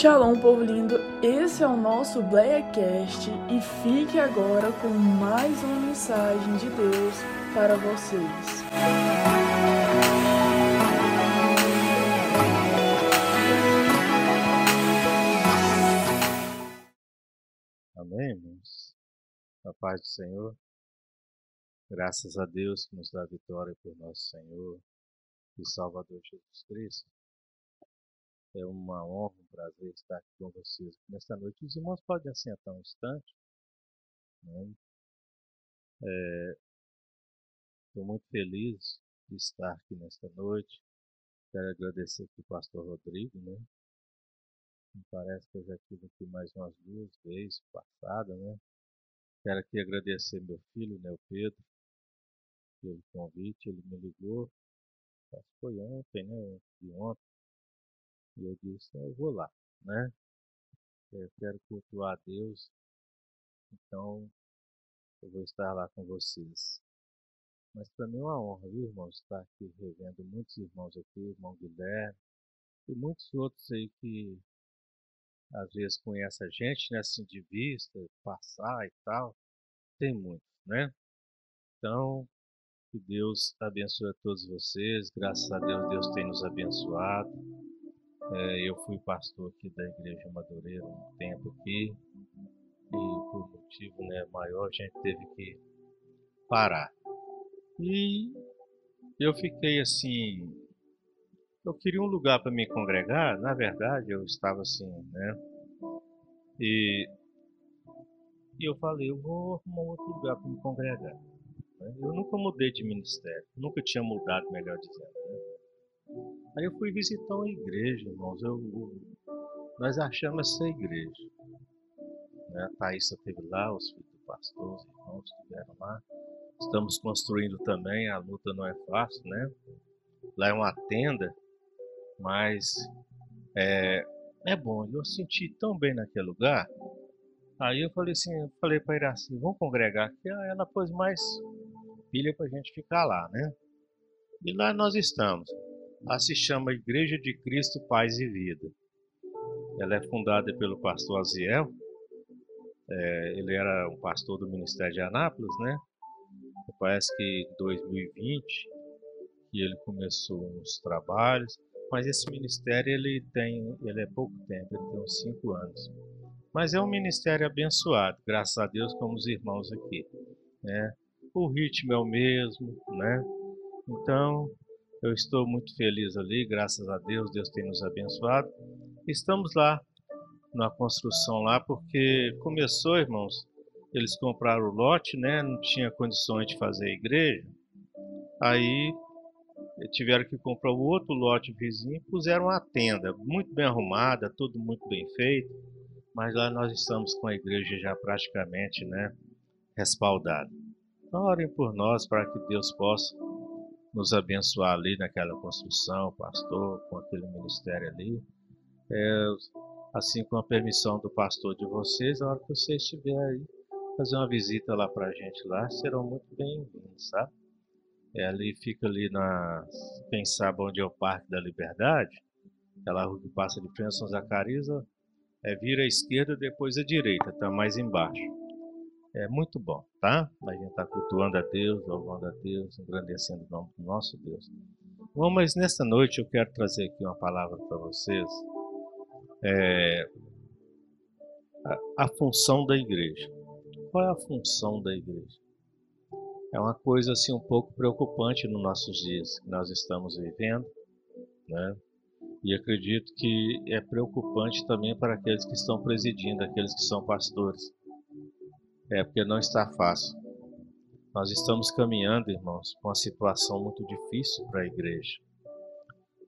Shalom, povo lindo! Esse é o nosso Blackcast e fique agora com mais uma mensagem de Deus para vocês. Amém, irmãos? A paz do Senhor. Graças a Deus que nos dá vitória por nosso Senhor e Salvador Jesus Cristo. É uma honra, um prazer estar aqui com vocês nesta noite. Os irmãos podem assentar um instante. Né? Estou é, muito feliz de estar aqui nesta noite. Quero agradecer aqui o pastor Rodrigo, né? Me parece que eu já estive aqui mais umas duas vezes passada, né? Quero aqui agradecer meu filho, né, o Pedro, pelo convite. Ele me ligou, acho que foi ontem, né? De ontem e eu disse, eu vou lá, né? Eu quero cultuar a Deus, então eu vou estar lá com vocês. Mas para mim é uma honra, viu, irmãos, estar aqui revendo muitos irmãos aqui, irmão Guilherme, e muitos outros aí que às vezes conhecem a gente, né, assim, de vista, passar e tal. Tem muitos, né? Então, que Deus abençoe a todos vocês. Graças a Deus, Deus tem nos abençoado. É, eu fui pastor aqui da Igreja Madureira um tempo aqui e por motivo né, maior a gente teve que parar. E eu fiquei assim, eu queria um lugar para me congregar, na verdade eu estava assim, né? E, eu falei, eu vou arrumar outro lugar para me congregar. Eu nunca mudei de ministério, nunca tinha mudado, melhor dizendo. Né? Aí eu fui visitar uma igreja, irmãos. Eu, eu, nós achamos essa igreja. Né? A Thaísa esteve lá, os filhos do pastor, os irmãos estiveram lá. Estamos construindo também, a luta não é fácil, né? Lá é uma tenda, mas é, é bom. Eu senti tão bem naquele lugar. Aí eu falei assim, eu falei para Iraci, vamos congregar aqui. Ela pôs mais pilha para a gente ficar lá, né? E lá nós estamos. Ela se chama Igreja de Cristo Paz e Vida. Ela é fundada pelo pastor Aziel. É, ele era um pastor do Ministério de Anápolis, né? Parece que em 2020 que ele começou os trabalhos, mas esse ministério ele tem, ele é pouco tempo, ele tem uns cinco anos. Mas é um ministério abençoado, graças a Deus, como os irmãos aqui, né? O ritmo é o mesmo, né? Então, eu estou muito feliz ali, graças a Deus, Deus tem nos abençoado. Estamos lá na construção lá porque começou, irmãos, eles compraram o lote, né? Não tinha condições de fazer a igreja. Aí tiveram que comprar o outro lote vizinho puseram a tenda, muito bem arrumada, tudo muito bem feito. Mas lá nós estamos com a igreja já praticamente, né, respaldada. Então, orem por nós para que Deus possa nos abençoar ali naquela construção, pastor, com aquele ministério ali. É, assim com a permissão do pastor de vocês, a hora que você estiver aí, fazer uma visita lá para a gente lá, serão muito bem-vindos, sabe? É, ali fica ali na, quem sabe onde é o Parque da Liberdade, aquela rua que passa de frente São Zacarias, é, vira à esquerda, depois à direita, tá mais embaixo. É muito bom, tá? A gente está cultuando a Deus, louvando a Deus, engrandecendo o nome do nosso Deus. Bom, mas nesta noite eu quero trazer aqui uma palavra para vocês. É, a, a função da igreja. Qual é a função da igreja? É uma coisa assim um pouco preocupante nos nossos dias que nós estamos vivendo, né? E acredito que é preocupante também para aqueles que estão presidindo, aqueles que são pastores é, porque não está fácil. Nós estamos caminhando, irmãos, com uma situação muito difícil para a igreja.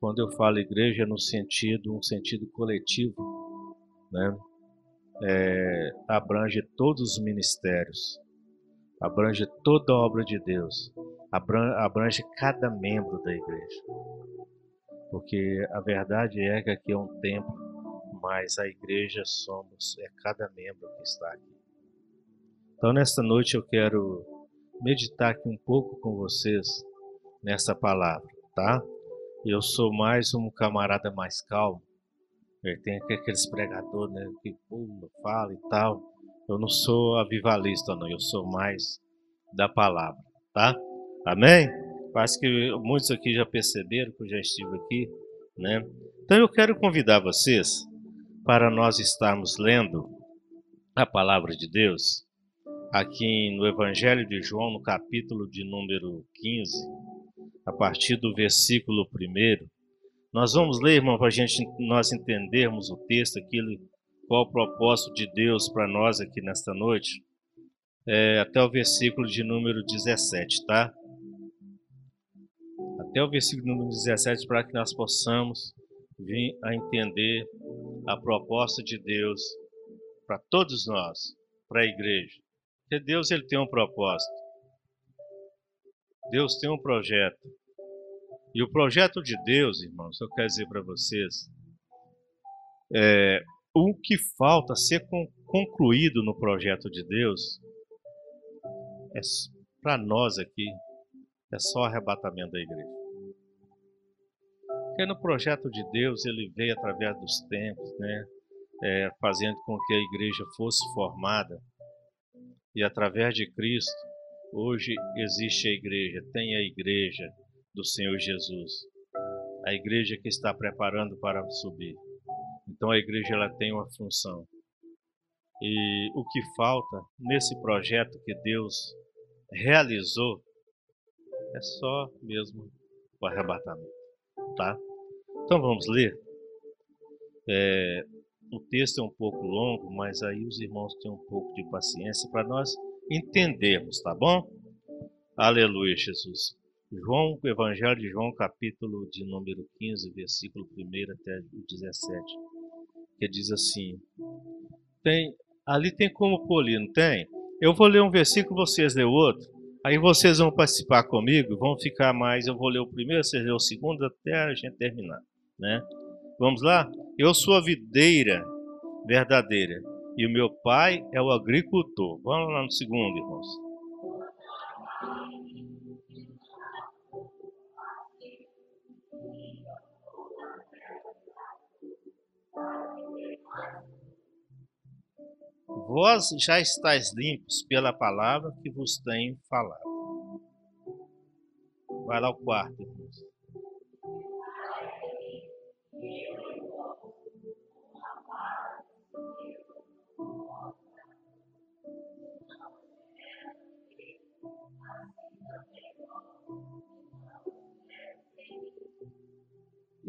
Quando eu falo igreja, é no sentido, um sentido coletivo, né? É, abrange todos os ministérios, abrange toda a obra de Deus, abrange, cada membro da igreja. Porque a verdade é que aqui é um templo, mas a igreja somos, é cada membro que está aqui. Então, nesta noite eu quero meditar aqui um pouco com vocês nessa palavra, tá? Eu sou mais um camarada mais calmo, tem aqueles pregadores né, que pula, fala e tal. Eu não sou avivalista, não. Eu sou mais da palavra, tá? Amém? Acho que muitos aqui já perceberam que eu já estive aqui, né? Então eu quero convidar vocês para nós estarmos lendo a palavra de Deus aqui no Evangelho de João, no capítulo de número 15, a partir do versículo 1. Nós vamos ler, irmão, para gente nós entendermos o texto, aquilo, qual o propósito de Deus para nós aqui nesta noite, é, até o versículo de número 17, tá? Até o versículo número 17, para que nós possamos vir a entender a proposta de Deus para todos nós, para a igreja. Porque Deus ele tem um propósito. Deus tem um projeto. E o projeto de Deus, irmãos, eu quero dizer para vocês, é, o que falta ser concluído no projeto de Deus é para nós aqui é só arrebatamento da igreja. Porque no projeto de Deus ele veio através dos tempos, né, é, fazendo com que a igreja fosse formada e através de Cristo, hoje existe a igreja, tem a igreja do Senhor Jesus. A igreja que está preparando para subir. Então a igreja ela tem uma função. E o que falta nesse projeto que Deus realizou é só mesmo o arrebatamento, tá? Então vamos ler. É, o texto é um pouco longo, mas aí os irmãos têm um pouco de paciência para nós entendermos, tá bom? Aleluia, Jesus. João, Evangelho de João, capítulo de número 15, versículo 1 até o 17, que diz assim: tem, ali tem como polir, não tem? Eu vou ler um versículo, vocês o outro. Aí vocês vão participar comigo, vão ficar mais. Eu vou ler o primeiro, vocês ler o segundo, até a gente terminar, né? Vamos lá? Eu sou a videira verdadeira e o meu pai é o agricultor. Vamos lá no segundo, irmãos. Vós já estáis limpos pela palavra que vos tenho falado. Vai lá o quarto,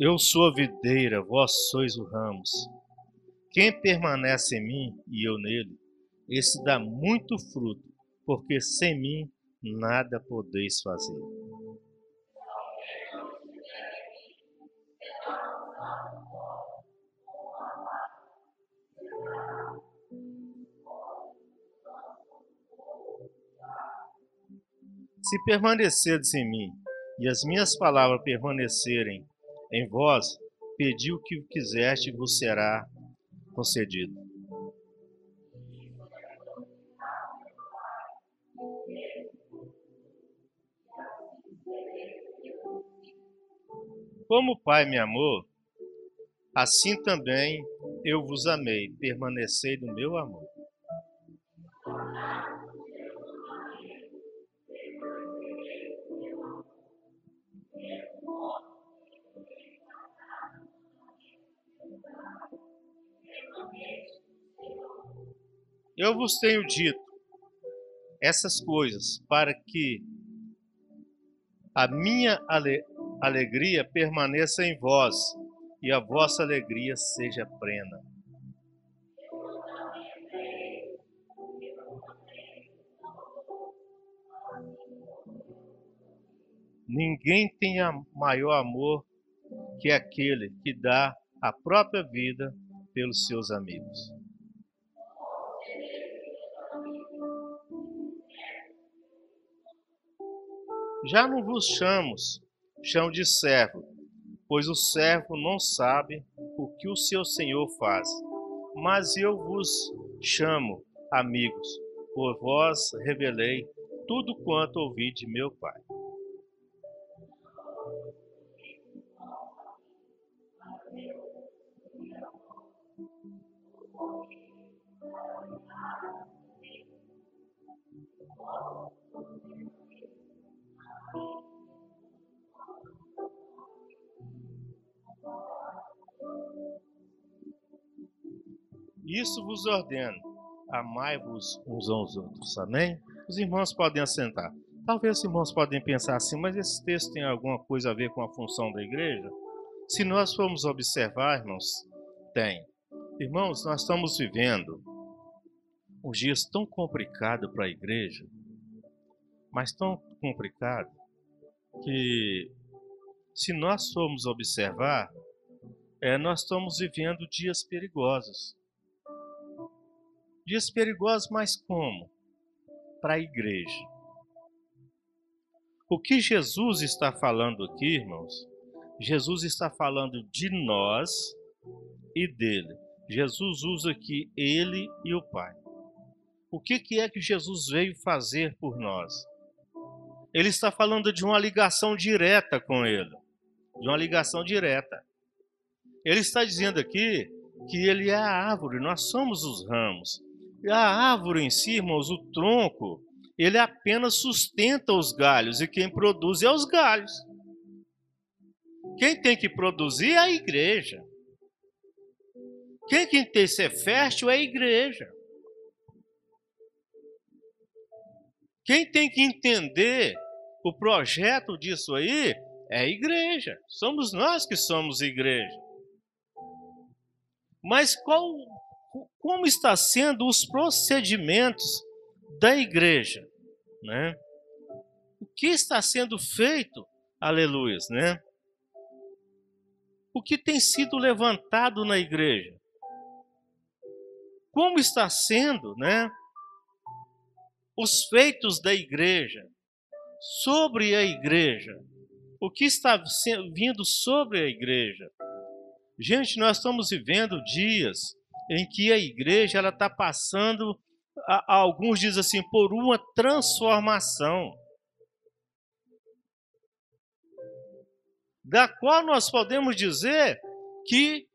Eu sou a videira, vós sois o ramos. Quem permanece em mim e eu nele, esse dá muito fruto, porque sem mim nada podeis fazer. Se permanecerdes em mim e as minhas palavras permanecerem em vós, pedi o que quiseste vos será concedido. Como o Pai me amou, assim também eu vos amei, permanecei no meu amor. Eu vos tenho dito essas coisas para que a minha ale alegria permaneça em vós e a vossa alegria seja plena. Ninguém tem maior amor que aquele que dá a própria vida pelos seus amigos. Já não vos chamos, chamo de servo, pois o servo não sabe o que o seu senhor faz. Mas eu vos chamo amigos, por vós revelei tudo quanto ouvi de meu Pai. Isso vos ordeno: amai-vos uns aos outros. Amém? Os irmãos podem assentar. Talvez os irmãos podem pensar assim, mas esse texto tem alguma coisa a ver com a função da igreja? Se nós formos observar, irmãos, tem. Irmãos, nós estamos vivendo uns dias tão complicados para a igreja, mas tão complicado que se nós formos observar, é, nós estamos vivendo dias perigosos. Dias perigosos, mas como? Para a igreja. O que Jesus está falando aqui, irmãos? Jesus está falando de nós e dele. Jesus usa aqui ele e o Pai. O que, que é que Jesus veio fazer por nós? Ele está falando de uma ligação direta com ele. De uma ligação direta. Ele está dizendo aqui que ele é a árvore, nós somos os ramos. A árvore em si, irmãos, o tronco, ele apenas sustenta os galhos e quem produz é os galhos. Quem tem que produzir é a igreja. Quem tem que ser fértil é a igreja. Quem tem que entender o projeto disso aí é a igreja. Somos nós que somos igreja. Mas qual, como está sendo os procedimentos da igreja, né? O que está sendo feito, aleluia, né? O que tem sido levantado na igreja? Como está sendo, né? Os feitos da igreja sobre a igreja. O que está vindo sobre a igreja? Gente, nós estamos vivendo dias em que a igreja ela está passando alguns dizem assim, por uma transformação. Da qual nós podemos dizer que,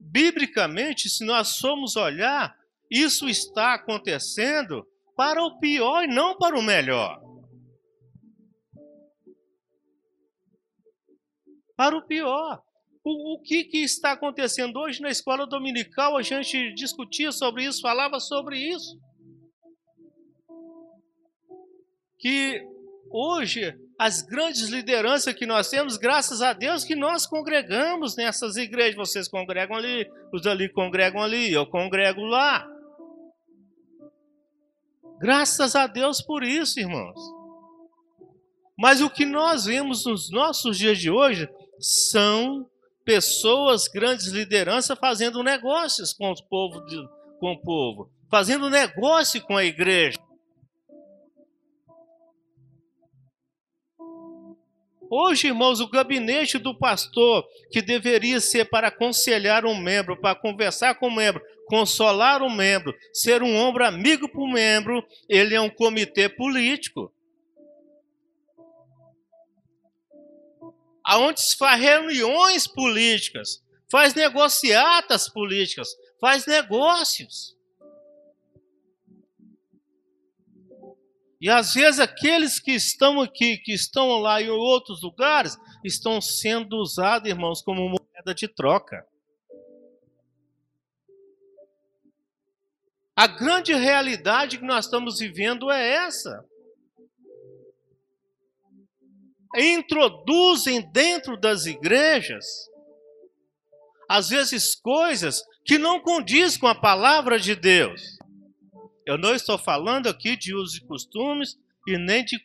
biblicamente, se nós formos olhar, isso está acontecendo para o pior e não para o melhor. Para o pior. O, o que, que está acontecendo hoje na escola dominical? A gente discutia sobre isso, falava sobre isso. Que hoje as grandes lideranças que nós temos, graças a Deus que nós congregamos nessas igrejas. Vocês congregam ali, os ali congregam ali, eu congrego lá. Graças a Deus por isso, irmãos. Mas o que nós vemos nos nossos dias de hoje são pessoas, grandes lideranças, fazendo negócios com o povo, com o povo fazendo negócio com a igreja. Hoje, irmãos, o gabinete do pastor, que deveria ser para aconselhar um membro, para conversar com o um membro, consolar o um membro, ser um ombro amigo para o membro, ele é um comitê político. Aonde se faz reuniões políticas, faz negociatas políticas, faz negócios. E às vezes aqueles que estão aqui, que estão lá em outros lugares, estão sendo usados, irmãos, como moeda de troca. A grande realidade que nós estamos vivendo é essa introduzem dentro das igrejas, às vezes, coisas que não condiz com a palavra de Deus. Eu não estou falando aqui de usos e costumes e nem de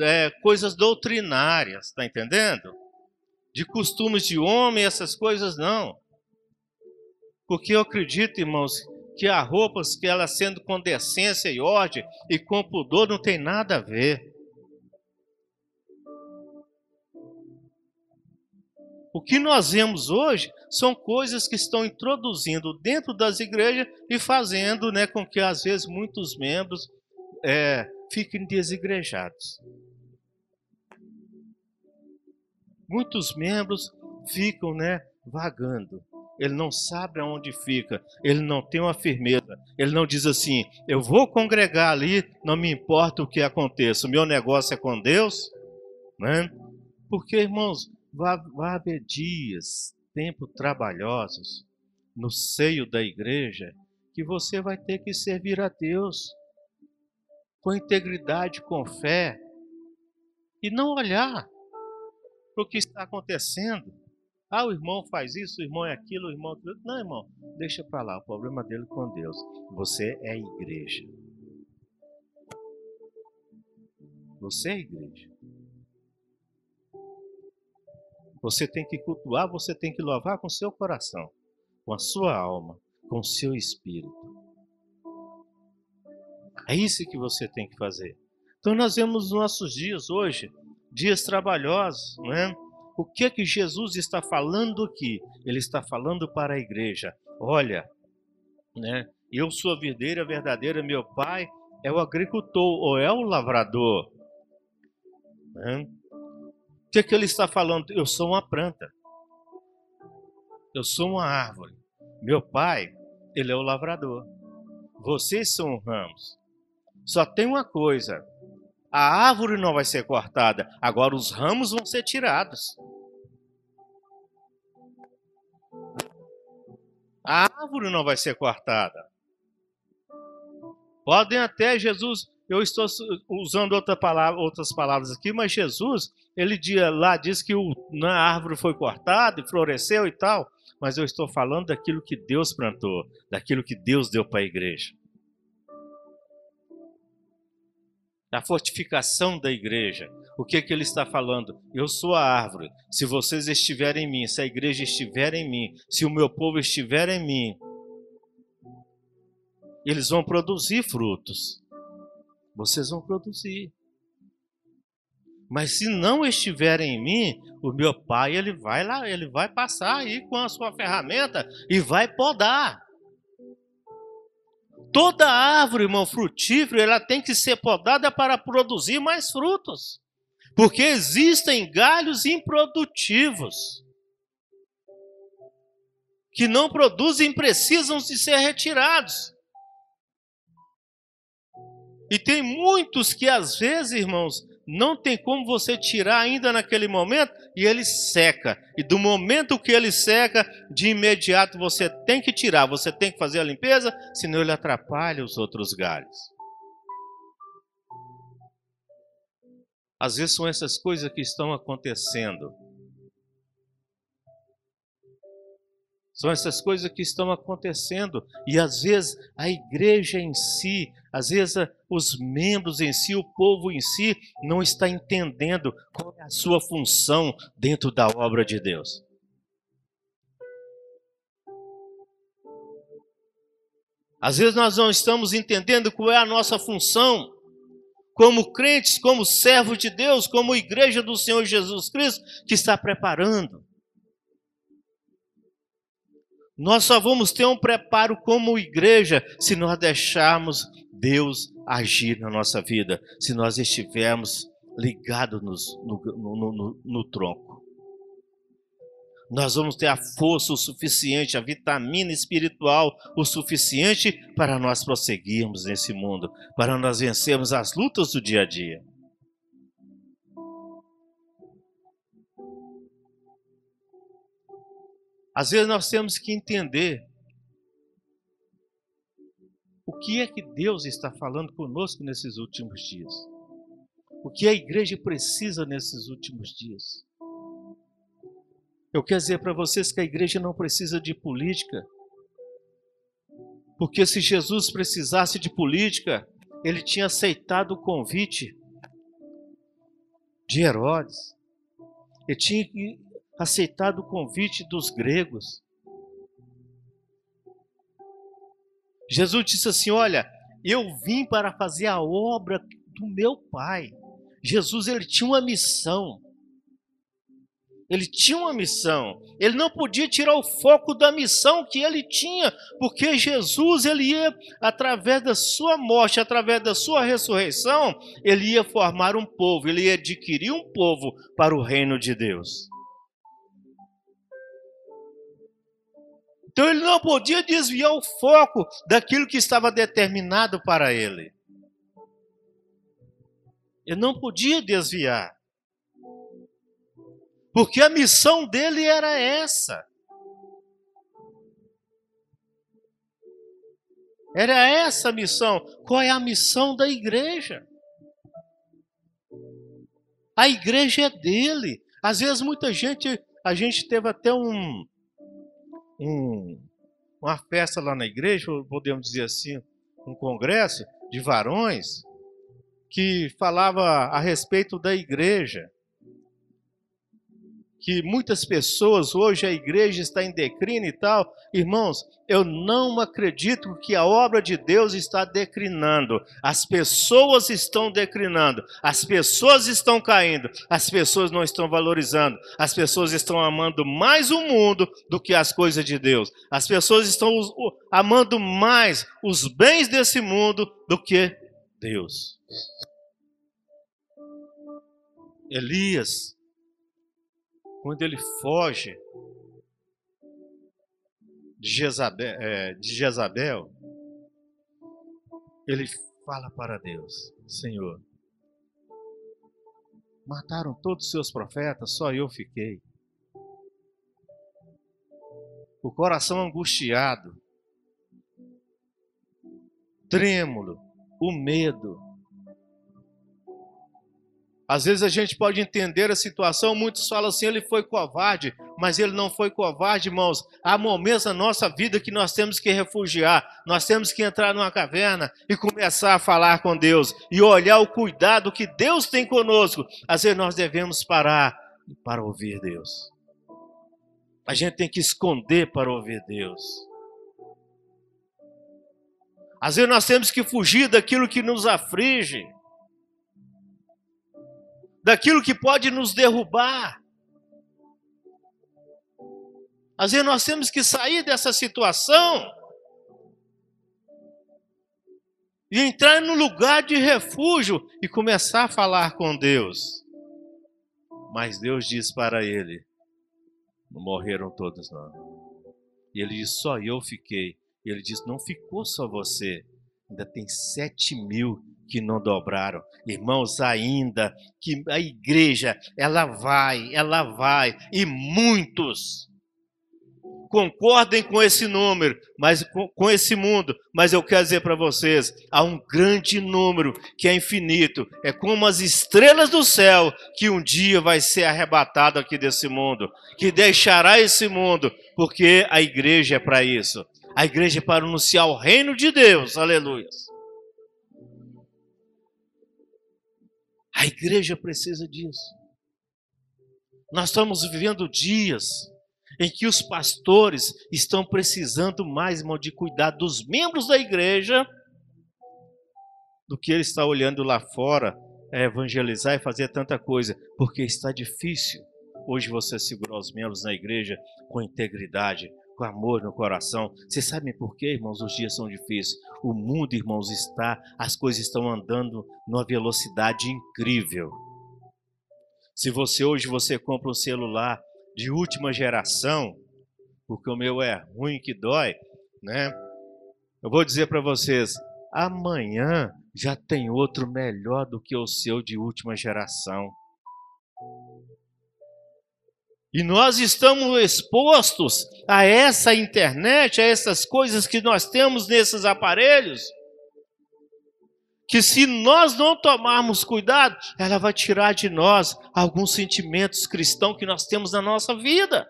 é, coisas doutrinárias, está entendendo? De costumes de homem, essas coisas não. Porque eu acredito, irmãos, que há roupas que ela sendo com decência e ordem e com pudor não tem nada a ver. O que nós vemos hoje são coisas que estão introduzindo dentro das igrejas e fazendo né, com que, às vezes, muitos membros é, fiquem desigrejados. Muitos membros ficam né, vagando. Ele não sabe aonde fica, ele não tem uma firmeza, ele não diz assim: eu vou congregar ali, não me importa o que aconteça, o meu negócio é com Deus. Né? Porque, irmãos, vai, vai haver dias, tempo trabalhosos, no seio da igreja que você vai ter que servir a Deus com integridade, com fé, e não olhar para o que está acontecendo. Ah, o irmão faz isso, o irmão é aquilo, o irmão. É não, irmão, deixa para lá, o problema dele com Deus. Você é igreja. Você é igreja. Você tem que cultuar, você tem que louvar com seu coração, com a sua alma, com seu espírito. É isso que você tem que fazer. Então nós vemos nos nossos dias hoje, dias trabalhosos, não é? O que que Jesus está falando aqui? Ele está falando para a igreja. Olha, né? Eu sou a videira verdadeira, meu pai é o agricultor ou é o lavrador. Né? Que, que ele está falando? Eu sou uma planta. Eu sou uma árvore. Meu pai, ele é o lavrador. Vocês são ramos. Só tem uma coisa: a árvore não vai ser cortada, agora os ramos vão ser tirados. A árvore não vai ser cortada. Podem até Jesus eu estou usando outra palavra, outras palavras aqui, mas Jesus, ele lá diz que o, na árvore foi cortada e floresceu e tal, mas eu estou falando daquilo que Deus plantou, daquilo que Deus deu para a igreja. Da fortificação da igreja. O que, que ele está falando? Eu sou a árvore. Se vocês estiverem em mim, se a igreja estiver em mim, se o meu povo estiver em mim, eles vão produzir frutos vocês vão produzir. Mas se não estiverem em mim, o meu pai ele vai lá, ele vai passar aí com a sua ferramenta e vai podar. Toda árvore, irmão, frutífera, ela tem que ser podada para produzir mais frutos. Porque existem galhos improdutivos que não produzem, precisam de ser retirados. E tem muitos que às vezes, irmãos, não tem como você tirar ainda naquele momento e ele seca. E do momento que ele seca, de imediato você tem que tirar, você tem que fazer a limpeza, senão ele atrapalha os outros galhos. Às vezes são essas coisas que estão acontecendo. São essas coisas que estão acontecendo. E às vezes a igreja em si, às vezes os membros em si, o povo em si, não está entendendo qual é a sua função dentro da obra de Deus. Às vezes nós não estamos entendendo qual é a nossa função como crentes, como servos de Deus, como igreja do Senhor Jesus Cristo, que está preparando. Nós só vamos ter um preparo como igreja se nós deixarmos Deus agir na nossa vida, se nós estivermos ligados no, no, no, no tronco. Nós vamos ter a força o suficiente, a vitamina espiritual o suficiente para nós prosseguirmos nesse mundo, para nós vencermos as lutas do dia a dia. Às vezes nós temos que entender o que é que Deus está falando conosco nesses últimos dias. O que a igreja precisa nesses últimos dias. Eu quero dizer para vocês que a igreja não precisa de política. Porque se Jesus precisasse de política, ele tinha aceitado o convite de Herodes. Ele tinha aceitado o convite dos gregos. Jesus disse assim: Olha, eu vim para fazer a obra do meu Pai. Jesus ele tinha uma missão. Ele tinha uma missão. Ele não podia tirar o foco da missão que ele tinha, porque Jesus ele ia através da sua morte, através da sua ressurreição, ele ia formar um povo, ele ia adquirir um povo para o reino de Deus. Então ele não podia desviar o foco daquilo que estava determinado para ele. Ele não podia desviar. Porque a missão dele era essa. Era essa a missão. Qual é a missão da igreja? A igreja é dele. Às vezes muita gente, a gente teve até um, um uma festa lá na igreja, podemos dizer assim, um congresso de varões que falava a respeito da igreja que muitas pessoas, hoje a igreja está em declínio e tal. Irmãos, eu não acredito que a obra de Deus está declinando. As pessoas estão declinando, as pessoas estão caindo, as pessoas não estão valorizando, as pessoas estão amando mais o mundo do que as coisas de Deus. As pessoas estão amando mais os bens desse mundo do que Deus. Elias quando ele foge de Jezabel, é, de Jezabel, ele fala para Deus: Senhor, mataram todos os seus profetas, só eu fiquei. O coração angustiado, trêmulo, o medo, às vezes a gente pode entender a situação, muitos falam assim, ele foi covarde, mas ele não foi covarde, irmãos. Há momentos na nossa vida que nós temos que refugiar, nós temos que entrar numa caverna e começar a falar com Deus e olhar o cuidado que Deus tem conosco. Às vezes nós devemos parar para ouvir Deus. A gente tem que esconder para ouvir Deus. Às vezes nós temos que fugir daquilo que nos aflige daquilo que pode nos derrubar. Às vezes nós temos que sair dessa situação e entrar no lugar de refúgio e começar a falar com Deus. Mas Deus diz para ele: não morreram todos, não. E ele diz: só eu fiquei. E ele diz: não ficou só você, ainda tem sete mil que não dobraram. Irmãos, ainda que a igreja, ela vai, ela vai, e muitos concordem com esse número, mas com, esse mundo, mas eu quero dizer para vocês, há um grande número que é infinito, é como as estrelas do céu que um dia vai ser arrebatado aqui desse mundo, que deixará esse mundo, porque a igreja é para isso. A igreja é para anunciar o reino de Deus. Aleluia. A igreja precisa disso. Nós estamos vivendo dias em que os pastores estão precisando mais, irmão, de cuidar dos membros da igreja do que ele está olhando lá fora, é, evangelizar e fazer tanta coisa, porque está difícil hoje você segurar os membros na igreja com integridade, com amor no coração. Vocês sabem por quê, irmãos? Os dias são difíceis. O mundo, irmãos, está, as coisas estão andando numa velocidade incrível. Se você hoje você compra um celular de última geração, porque o meu é ruim que dói, né? Eu vou dizer para vocês, amanhã já tem outro melhor do que o seu de última geração. E nós estamos expostos a essa internet, a essas coisas que nós temos nesses aparelhos, que se nós não tomarmos cuidado, ela vai tirar de nós alguns sentimentos cristãos que nós temos na nossa vida.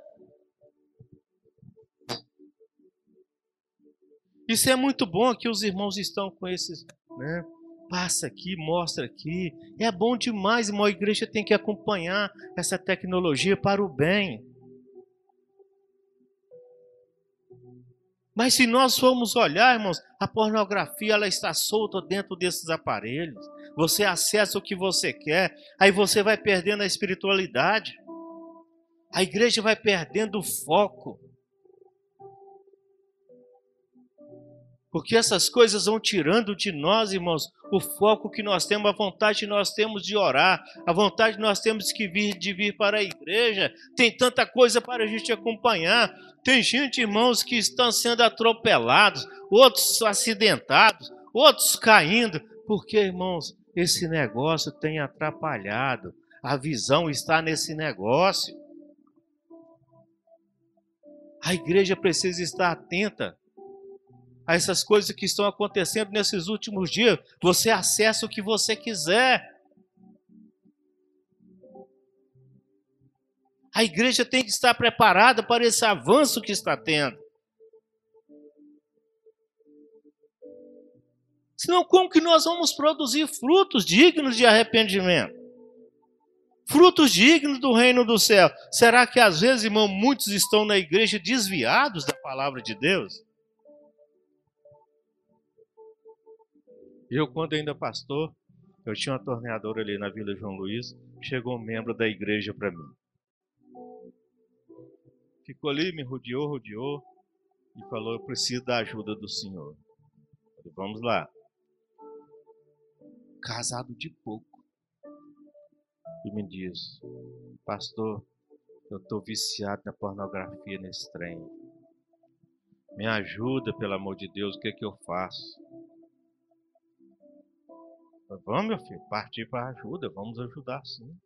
Isso é muito bom que os irmãos estão com esses, né? Passa aqui, mostra aqui. É bom demais, irmão. A igreja tem que acompanhar essa tecnologia para o bem. Mas se nós formos olhar, irmãos, a pornografia ela está solta dentro desses aparelhos. Você acessa o que você quer, aí você vai perdendo a espiritualidade. A igreja vai perdendo o foco. Porque essas coisas vão tirando de nós, irmãos, o foco que nós temos, a vontade que nós temos de orar, a vontade que nós temos que vir, de vir para a igreja. Tem tanta coisa para a gente acompanhar. Tem gente, irmãos, que estão sendo atropelados, outros acidentados, outros caindo. Porque, irmãos, esse negócio tem atrapalhado. A visão está nesse negócio. A igreja precisa estar atenta a essas coisas que estão acontecendo nesses últimos dias. Você acessa o que você quiser. A igreja tem que estar preparada para esse avanço que está tendo. Senão, como que nós vamos produzir frutos dignos de arrependimento? Frutos dignos do reino do céu. Será que às vezes, irmão, muitos estão na igreja desviados da palavra de Deus? Eu, quando ainda pastor, eu tinha uma torneadora ali na Vila João Luiz, chegou um membro da igreja para mim. Ficou ali, me rodeou, rodeou e falou: Eu preciso da ajuda do Senhor. Falei, Vamos lá. Casado de pouco. E me diz: Pastor, eu estou viciado na pornografia nesse trem. Me ajuda, pelo amor de Deus, o que é que eu faço? Vamos, meu filho, partir para ajuda, vamos ajudar sim.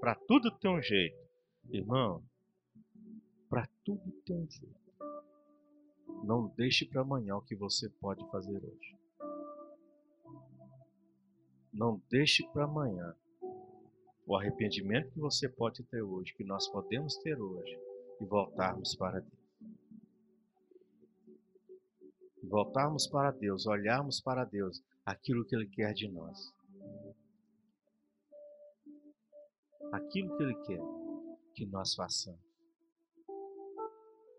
Para tudo tem um jeito. Irmão, para tudo tem um jeito. Não deixe para amanhã o que você pode fazer hoje. Não deixe para amanhã o arrependimento que você pode ter hoje, que nós podemos ter hoje, e voltarmos para Deus. Voltarmos para Deus, olharmos para Deus aquilo que Ele quer de nós. Aquilo que Ele quer que nós façamos.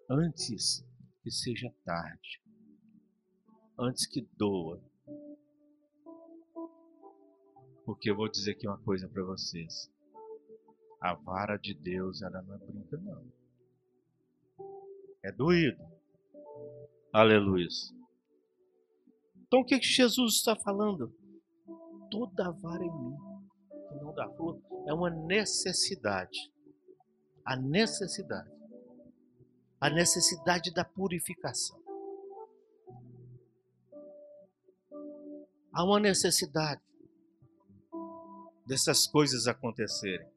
Antes que seja tarde. Antes que doa. Porque eu vou dizer aqui uma coisa para vocês. A vara de Deus, ela não é brinca, não. É doído. Aleluia. Então o que, que Jesus está falando? Toda vara em mim que não dá fruto é uma necessidade. A necessidade. A necessidade da purificação. Há uma necessidade dessas coisas acontecerem.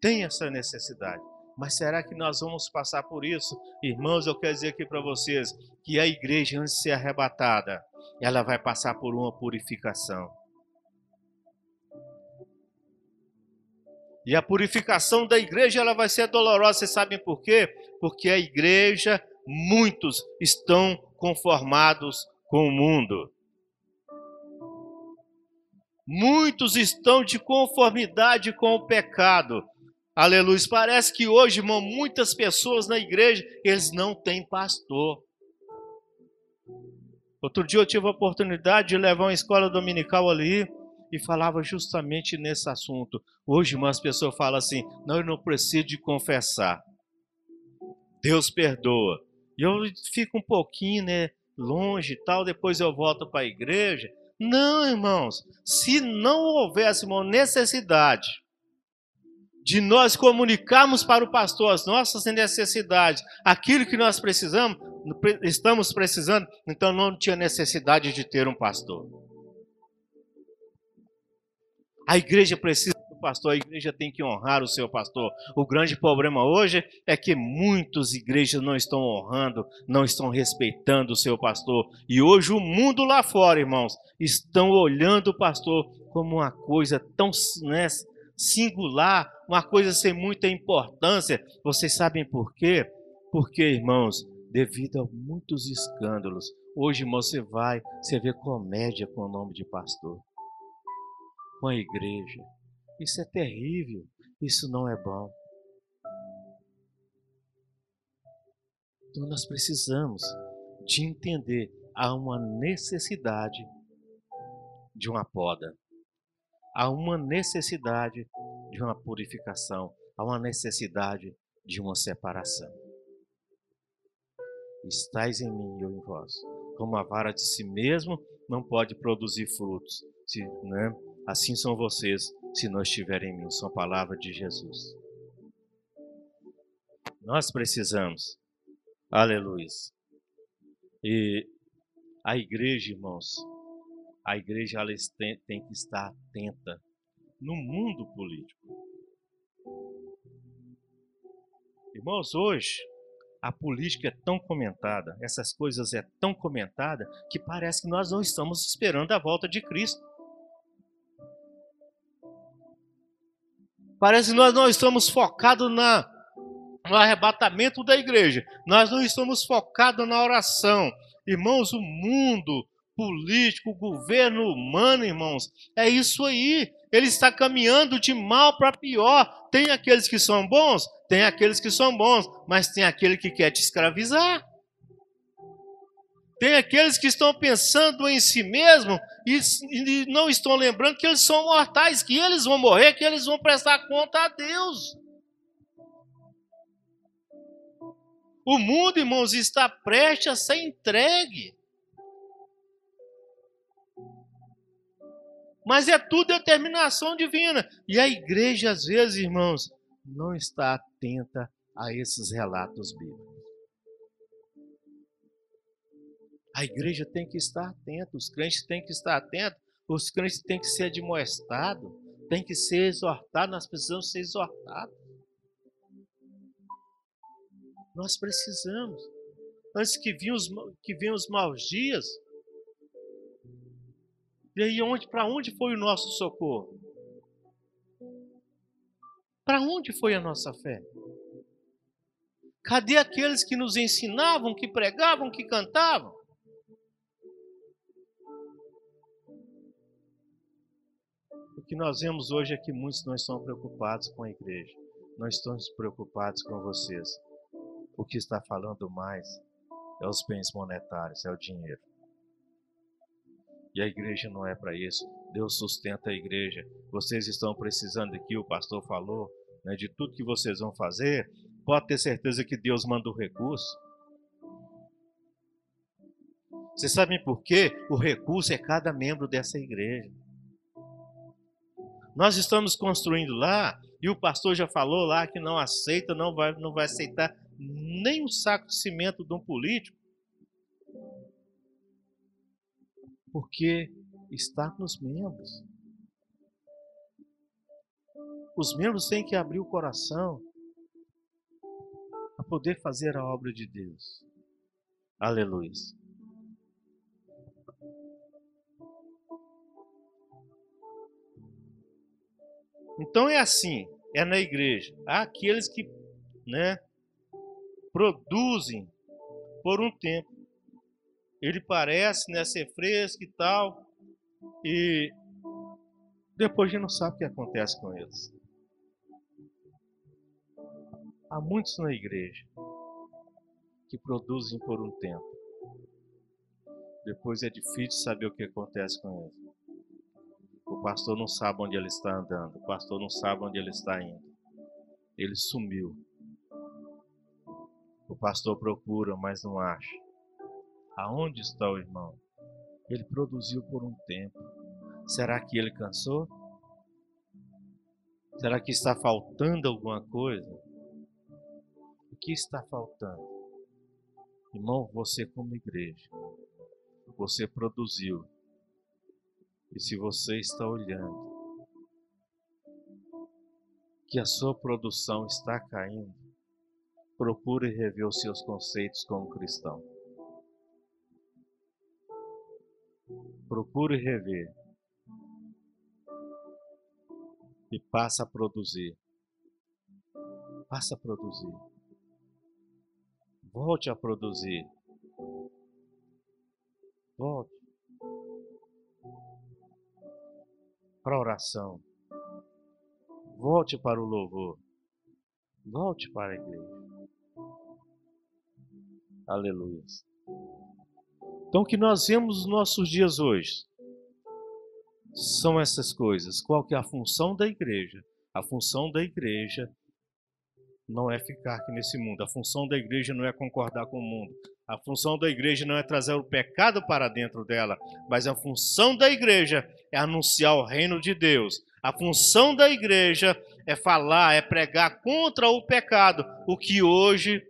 Tem essa necessidade. Mas será que nós vamos passar por isso? Irmãos, eu quero dizer aqui para vocês que a igreja, antes de ser arrebatada, ela vai passar por uma purificação. E a purificação da igreja ela vai ser dolorosa. Vocês sabem por quê? Porque a igreja, muitos estão conformados com o mundo. Muitos estão de conformidade com o pecado. Aleluia. Parece que hoje, irmão, muitas pessoas na igreja, eles não têm pastor. Outro dia eu tive a oportunidade de levar uma escola dominical ali e falava justamente nesse assunto. Hoje, irmão, as pessoas falam assim: não, eu não preciso de confessar. Deus perdoa. E eu fico um pouquinho, né, longe e tal, depois eu volto para a igreja. Não, irmãos, se não houvesse uma necessidade de nós comunicarmos para o pastor as nossas necessidades, aquilo que nós precisamos, estamos precisando, então não tinha necessidade de ter um pastor. A igreja precisa do pastor, a igreja tem que honrar o seu pastor. O grande problema hoje é que muitas igrejas não estão honrando, não estão respeitando o seu pastor. E hoje o mundo lá fora, irmãos, estão olhando o pastor como uma coisa tão né, singular, uma coisa sem muita importância. Vocês sabem por quê? Porque, irmãos, devido a muitos escândalos, hoje, você vai, você vê comédia com o nome de pastor, com a igreja. Isso é terrível, isso não é bom. Então nós precisamos de entender há uma necessidade de uma poda há uma necessidade de uma purificação, há uma necessidade de uma separação. Estais em mim e eu em vós. Como a vara de si mesmo não pode produzir frutos, se, né? assim são vocês, se não estiverem em mim. São palavras de Jesus. Nós precisamos, aleluia. E a igreja, irmãos, a igreja ela tem, que estar atenta no mundo político. Irmãos, hoje a política é tão comentada, essas coisas é tão comentada, que parece que nós não estamos esperando a volta de Cristo. Parece que nós não estamos focados na, no arrebatamento da igreja. Nós não estamos focados na oração. Irmãos, o mundo político, governo humano, irmãos, é isso aí. Ele está caminhando de mal para pior. Tem aqueles que são bons, tem aqueles que são bons, mas tem aquele que quer te escravizar. Tem aqueles que estão pensando em si mesmo e, e não estão lembrando que eles são mortais, que eles vão morrer, que eles vão prestar conta a Deus. O mundo, irmãos, está prestes a ser entregue. Mas é tudo determinação divina. E a igreja, às vezes, irmãos, não está atenta a esses relatos bíblicos. A igreja tem que estar atenta, os crentes têm que estar atentos, os crentes têm que ser admoestados, têm que ser exortados, nós precisamos ser exortados. Nós precisamos. Antes que venham os, os maus dias. E aí, onde, para onde foi o nosso socorro? Para onde foi a nossa fé? Cadê aqueles que nos ensinavam, que pregavam, que cantavam? O que nós vemos hoje é que muitos não estão preocupados com a igreja, não estamos preocupados com vocês. O que está falando mais é os bens monetários, é o dinheiro. E a igreja não é para isso. Deus sustenta a igreja. Vocês estão precisando aqui, o pastor falou, né, de tudo que vocês vão fazer. Pode ter certeza que Deus manda o recurso. Vocês sabem por quê? O recurso é cada membro dessa igreja. Nós estamos construindo lá, e o pastor já falou lá que não aceita, não vai, não vai aceitar nem um saco de cimento de um político. Porque está nos membros. Os membros têm que abrir o coração para poder fazer a obra de Deus. Aleluia. Então é assim, é na igreja. Há aqueles que, né, produzem por um tempo. Ele parece né, ser fresco e tal, e depois a gente não sabe o que acontece com eles. Há muitos na igreja que produzem por um tempo. Depois é difícil saber o que acontece com eles. O pastor não sabe onde ele está andando, o pastor não sabe onde ele está indo. Ele sumiu. O pastor procura, mas não acha. Aonde está o irmão? Ele produziu por um tempo. Será que ele cansou? Será que está faltando alguma coisa? O que está faltando? Irmão, você como igreja, você produziu. E se você está olhando que a sua produção está caindo, procure rever os seus conceitos como cristão. Procure rever e passa a produzir. Passa a produzir. Volte a produzir. Volte para a oração. Volte para o louvor. Volte para a igreja. Aleluia. Então, o que nós vemos nos nossos dias hoje são essas coisas. Qual que é a função da igreja? A função da igreja não é ficar aqui nesse mundo. A função da igreja não é concordar com o mundo. A função da igreja não é trazer o pecado para dentro dela, mas a função da igreja é anunciar o reino de Deus. A função da igreja é falar, é pregar contra o pecado, o que hoje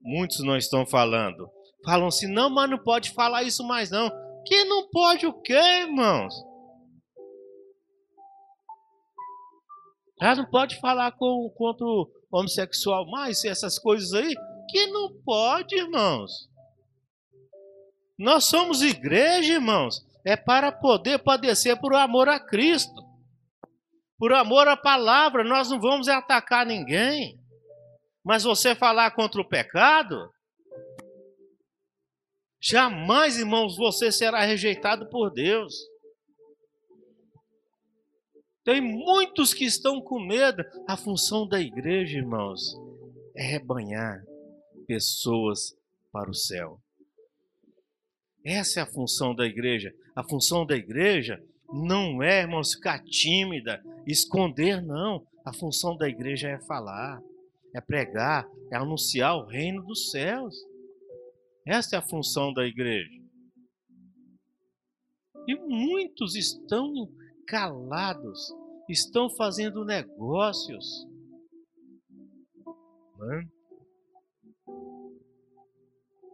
muitos não estão falando. Falam assim: não, mas não pode falar isso mais não. Que não pode o quê, irmãos? Já não pode falar com, contra o homossexual mais, essas coisas aí. que não pode, irmãos. Nós somos igreja, irmãos, é para poder padecer por amor a Cristo. Por amor à palavra, nós não vamos atacar ninguém. Mas você falar contra o pecado, jamais, irmãos, você será rejeitado por Deus. Tem muitos que estão com medo. A função da igreja, irmãos, é rebanhar pessoas para o céu. Essa é a função da igreja. A função da igreja não é, irmãos, ficar tímida, esconder, não. A função da igreja é falar, é pregar, é anunciar o reino dos céus. Essa é a função da igreja. E muitos estão calados, estão fazendo negócios. Né?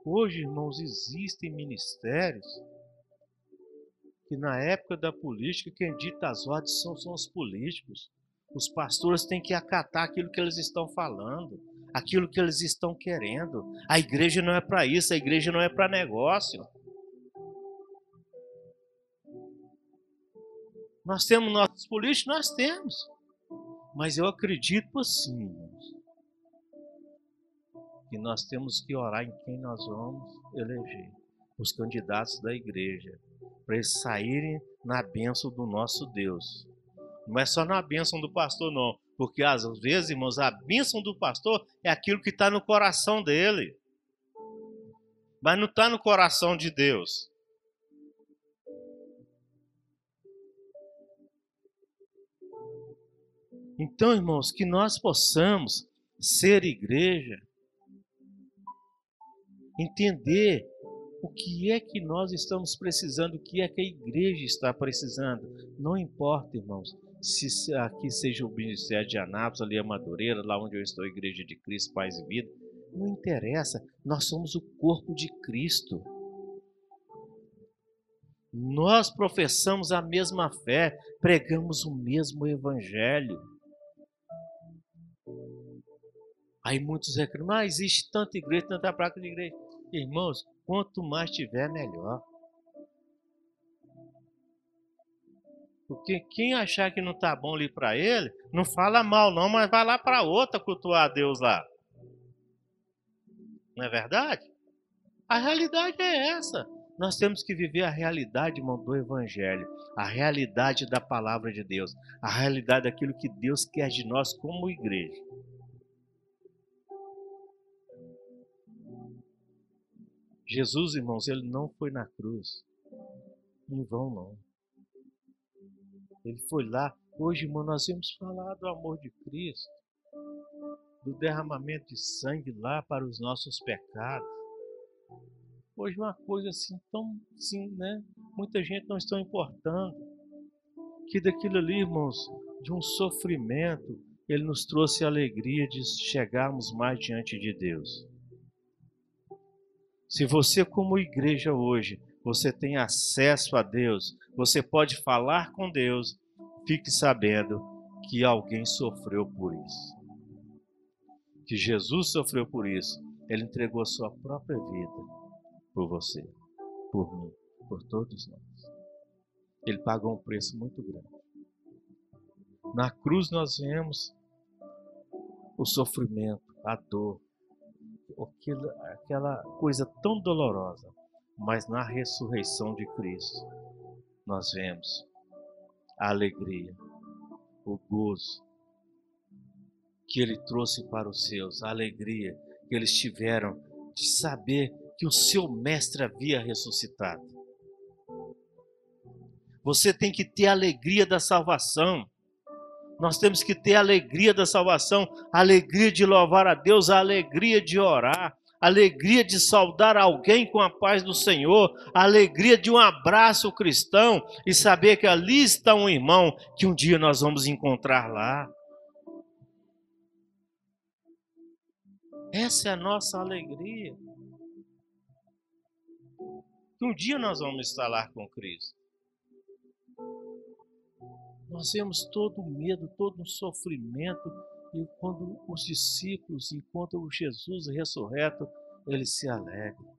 Hoje, irmãos, existem ministérios que na época da política quem dita as ordens são, são os políticos. Os pastores têm que acatar aquilo que eles estão falando, aquilo que eles estão querendo. A igreja não é para isso, a igreja não é para negócio. Nós temos nossos políticos? Nós temos. Mas eu acredito assim, que nós temos que orar em quem nós vamos eleger. Os candidatos da igreja. Para eles saírem na bênção do nosso Deus. Não é só na bênção do pastor, não. Porque às vezes, irmãos, a bênção do pastor é aquilo que está no coração dele. Mas não está no coração de Deus. Então, irmãos, que nós possamos ser igreja, entender o que é que nós estamos precisando, o que é que a igreja está precisando. Não importa, irmãos, se aqui seja o Ministério de Anápolis, ali a Madureira, lá onde eu estou, Igreja de Cristo, Paz e Vida. Não interessa, nós somos o corpo de Cristo. Nós professamos a mesma fé, pregamos o mesmo evangelho. Aí muitos reclamam, ah, existe tanta igreja, tanta placa de igreja. Irmãos, quanto mais tiver, melhor. Porque quem achar que não está bom ali para ele, não fala mal não, mas vai lá para outra cultuar a Deus lá. Não é verdade? A realidade é essa. Nós temos que viver a realidade, irmão, do Evangelho, a realidade da palavra de Deus, a realidade daquilo que Deus quer de nós como igreja. Jesus, irmãos, ele não foi na cruz em vão, não. Ele foi lá. Hoje, irmão, nós vamos falar do amor de Cristo, do derramamento de sangue lá para os nossos pecados. Hoje, uma coisa assim, tão, assim, né? Muita gente não está importando. Que daquilo ali, irmãos, de um sofrimento, ele nos trouxe a alegria de chegarmos mais diante de Deus. Se você, como igreja hoje, você tem acesso a Deus, você pode falar com Deus, fique sabendo que alguém sofreu por isso. Que Jesus sofreu por isso. Ele entregou a sua própria vida por você, por mim, por todos nós. Ele pagou um preço muito grande. Na cruz nós vemos o sofrimento, a dor, aquela, coisa tão dolorosa, mas na ressurreição de Cristo nós vemos a alegria, o gozo que ele trouxe para os seus, a alegria que eles tiveram de saber que o seu mestre havia ressuscitado. Você tem que ter a alegria da salvação. Nós temos que ter a alegria da salvação, a alegria de louvar a Deus, a alegria de orar, alegria de saudar alguém com a paz do Senhor, alegria de um abraço cristão e saber que ali está um irmão que um dia nós vamos encontrar lá. Essa é a nossa alegria. Que um dia nós vamos estar lá com Cristo. Nós vemos todo o medo, todo o sofrimento E quando os discípulos encontram Jesus ressurreto, eles se alegram.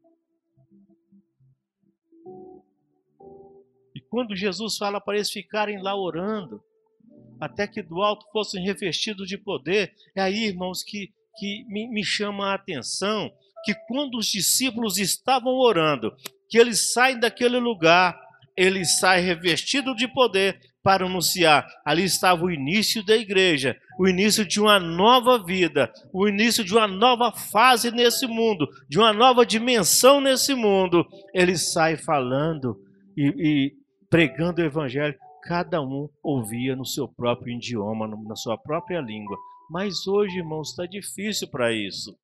E quando Jesus fala para eles ficarem lá orando, até que do alto fossem revestidos de poder, é aí, irmãos, que, que me, me chama a atenção que quando os discípulos estavam orando, que eles saem daquele lugar, eles saem revestidos de poder para anunciar. Ali estava o início da igreja, o início de uma nova vida, o início de uma nova fase nesse mundo, de uma nova dimensão nesse mundo. Eles saem falando e, e pregando o evangelho. Cada um ouvia no seu próprio idioma, na sua própria língua. Mas hoje, irmãos, está difícil para isso.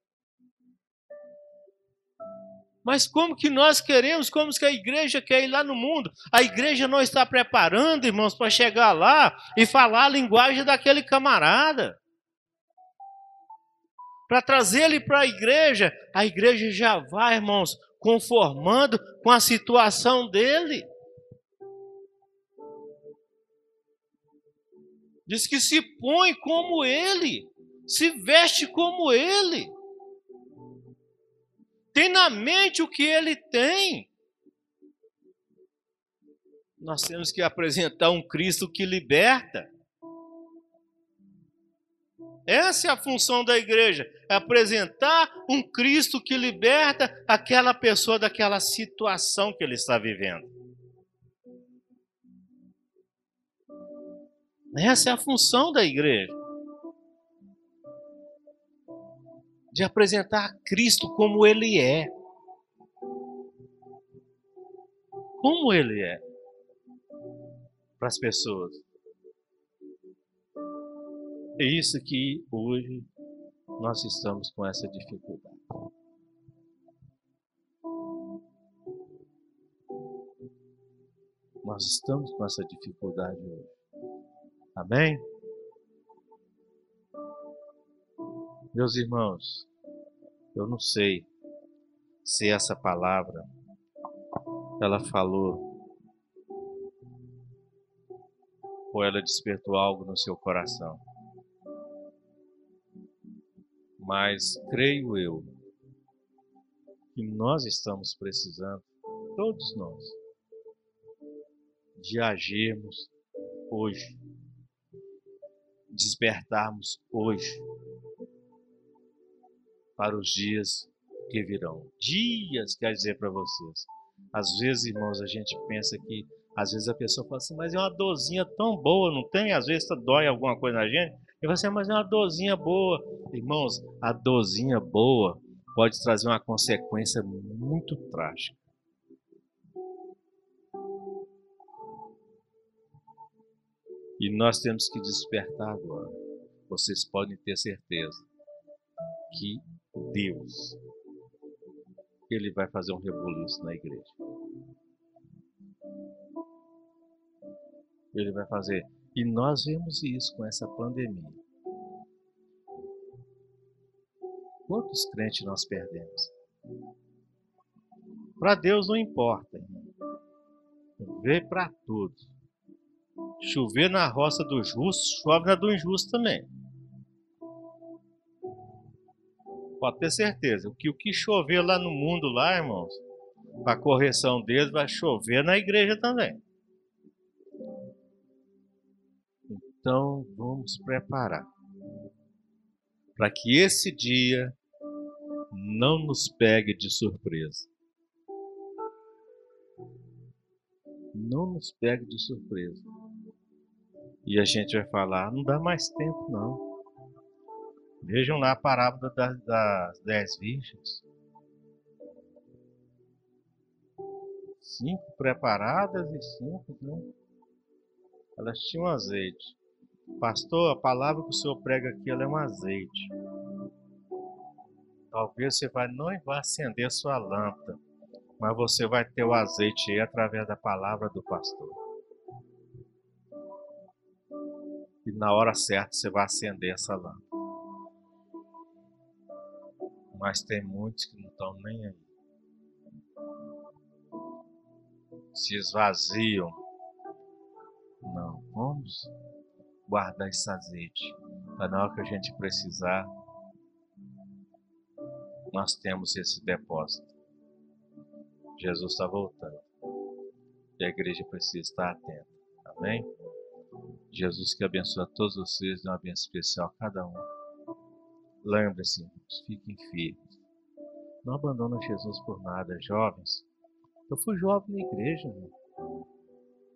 Mas como que nós queremos, como que a igreja quer ir lá no mundo? A igreja não está preparando, irmãos, para chegar lá e falar a linguagem daquele camarada. Para trazer ele para a igreja, a igreja já vai, irmãos, conformando com a situação dele. Diz que se põe como ele, se veste como ele tem na mente o que ele tem. Nós temos que apresentar um Cristo que liberta. Essa é a função da igreja, é apresentar um Cristo que liberta aquela pessoa daquela situação que ele está vivendo. Essa é a função da igreja. De apresentar Cristo como Ele é. Como Ele é para as pessoas. É isso que hoje nós estamos com essa dificuldade. Nós estamos com essa dificuldade hoje. Amém? Meus irmãos, eu não sei se essa palavra ela falou ou ela despertou algo no seu coração. Mas creio eu que nós estamos precisando, todos nós, de agirmos hoje, despertarmos hoje para os dias que virão. Dias, quer dizer para vocês. Às vezes, irmãos, a gente pensa que, às vezes a pessoa fala assim, mas é uma dorzinha tão boa, não tem? Às vezes dói alguma coisa na gente. E você, mas é uma dorzinha boa. Irmãos, a dorzinha boa pode trazer uma consequência muito trágica. E nós temos que despertar agora. Vocês podem ter certeza que Deus, Ele vai fazer um rebuliço na igreja. Ele vai fazer. E nós vemos isso com essa pandemia. Quantos crentes nós perdemos? Para Deus não importa. Vê para todos. Chover na roça do justo, chove na do injusto também. Pode ter certeza. Que o que chover lá no mundo, lá, irmãos, para correção deles, vai chover na igreja também. Então, vamos preparar para que esse dia não nos pegue de surpresa. Não nos pegue de surpresa. E a gente vai falar: não dá mais tempo, não. Vejam lá a parábola das, das dez virgens. Cinco preparadas e cinco, né? Elas tinham azeite. Pastor, a palavra que o senhor prega aqui ela é um azeite. Talvez você vai, não vai acender sua lâmpada, mas você vai ter o azeite aí através da palavra do pastor. E na hora certa você vai acender essa lâmpada. Mas tem muitos que não estão nem aí. Se esvaziam. Não, vamos guardar esse azeite Para na hora que a gente precisar, nós temos esse depósito. Jesus está voltando. E a igreja precisa estar atenta. Amém? Jesus que abençoe a todos vocês, dê uma bênção especial a cada um. Lembre-se, irmãos, fiquem firmes. Não abandonam Jesus por nada, jovens. Eu fui jovem na igreja, irmão.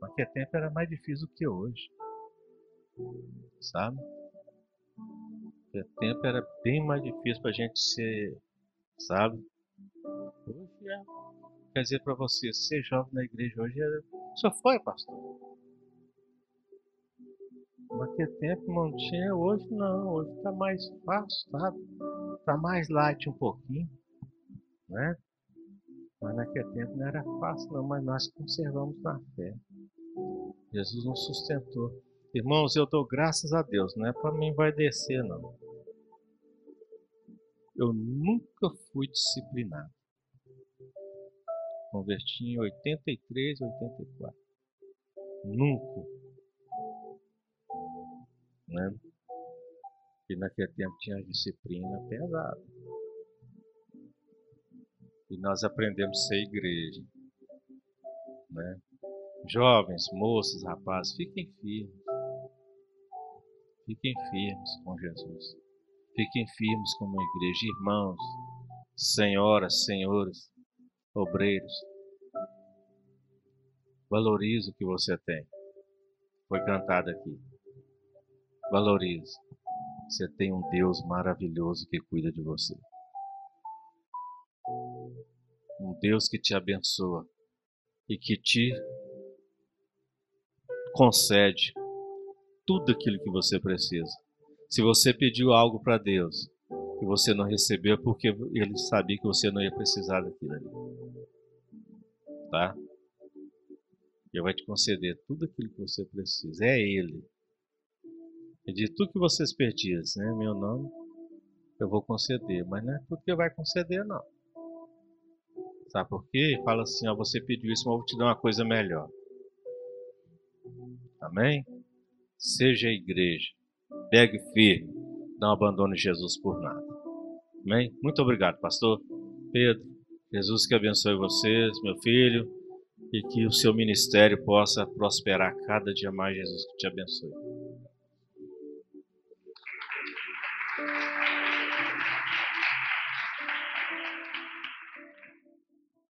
Naquele tempo era mais difícil do que hoje. Sabe? Naquele tempo era bem mais difícil para a gente ser, sabe? Hoje é. Quer dizer para você, ser jovem na igreja hoje era. Só foi, pastor? Naquele tempo tinha, hoje não, hoje está mais fácil, sabe? Está mais light um pouquinho, né? Mas naquele tempo não era fácil não, mas nós conservamos na fé. Jesus nos sustentou. Irmãos, eu dou graças a Deus, não é para mim vai descer não. Eu nunca fui disciplinado. Converti em 83, 84. Nunca né? E naquele tempo tinha disciplina pesada. E nós aprendemos a ser igreja. Né? Jovens, moças, rapazes, fiquem firmes. Fiquem firmes com Jesus. Fiquem firmes como igreja. Irmãos, senhoras, senhores, obreiros. Valorize o que você tem. Foi cantado aqui. Valorize. Você tem um Deus maravilhoso que cuida de você. Um Deus que te abençoa e que te concede tudo aquilo que você precisa. Se você pediu algo para Deus e você não recebeu, é porque Ele sabia que você não ia precisar daquilo ali. Tá? Ele vai te conceder tudo aquilo que você precisa. É Ele de tudo que vocês pedissem, né, meu nome, eu vou conceder. Mas não é tudo que vai conceder, não. Sabe por quê? Fala assim, ó, você pediu isso, mas eu vou te dar uma coisa melhor. Amém? Seja a igreja. Pegue firme. Não abandone Jesus por nada. Amém? Muito obrigado, pastor Pedro. Jesus que abençoe vocês, meu filho, e que o seu ministério possa prosperar cada dia mais. Jesus que te abençoe.